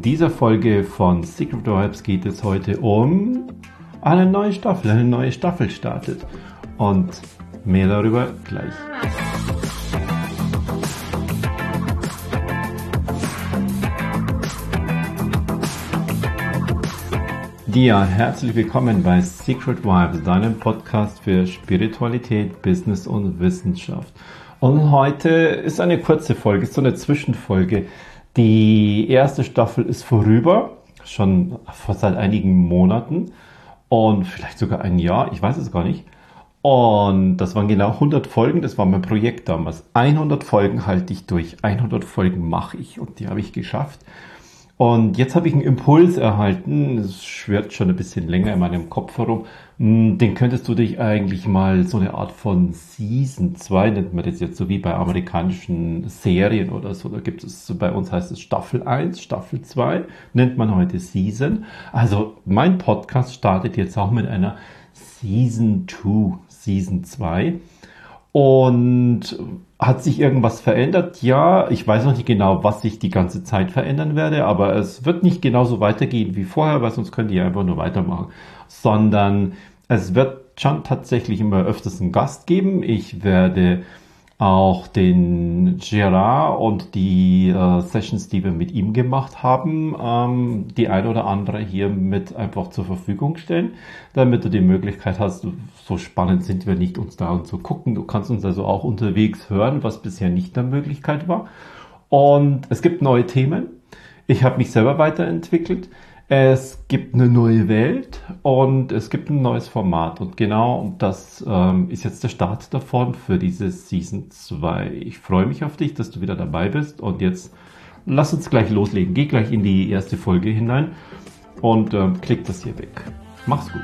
In dieser Folge von Secret Vibes geht es heute um eine neue Staffel. Eine neue Staffel startet. Und mehr darüber gleich. Ja, herzlich willkommen bei Secret Vibes, deinem Podcast für Spiritualität, Business und Wissenschaft. Und heute ist eine kurze Folge, so eine Zwischenfolge. Die erste Staffel ist vorüber, schon seit einigen Monaten und vielleicht sogar ein Jahr, ich weiß es gar nicht. Und das waren genau 100 Folgen, das war mein Projekt damals. 100 Folgen halte ich durch, 100 Folgen mache ich und die habe ich geschafft. Und jetzt habe ich einen Impuls erhalten, es schwirrt schon ein bisschen länger in meinem Kopf herum. Hm, den könntest du dich eigentlich mal so eine Art von Season 2, nennt man das jetzt so wie bei amerikanischen Serien oder so. Da gibt es, bei uns heißt es Staffel 1, Staffel 2, nennt man heute Season. Also mein Podcast startet jetzt auch mit einer Season 2, Season 2. Und hat sich irgendwas verändert? Ja, ich weiß noch nicht genau, was sich die ganze Zeit verändern werde, aber es wird nicht genauso weitergehen wie vorher, weil sonst könnt ihr einfach nur weitermachen. Sondern es wird schon tatsächlich immer öfters einen Gast geben. Ich werde auch den Gerard und die äh, Sessions, die wir mit ihm gemacht haben, ähm, die ein oder andere hier mit einfach zur Verfügung stellen, damit du die Möglichkeit hast, so spannend sind wir nicht, uns da und zu gucken. Du kannst uns also auch unterwegs hören, was bisher nicht eine Möglichkeit war. Und es gibt neue Themen. Ich habe mich selber weiterentwickelt. Es gibt eine neue Welt und es gibt ein neues Format. Und genau das ähm, ist jetzt der Start davon für diese Season 2. Ich freue mich auf dich, dass du wieder dabei bist. Und jetzt lass uns gleich loslegen. Geh gleich in die erste Folge hinein und ähm, klick das hier weg. Mach's gut.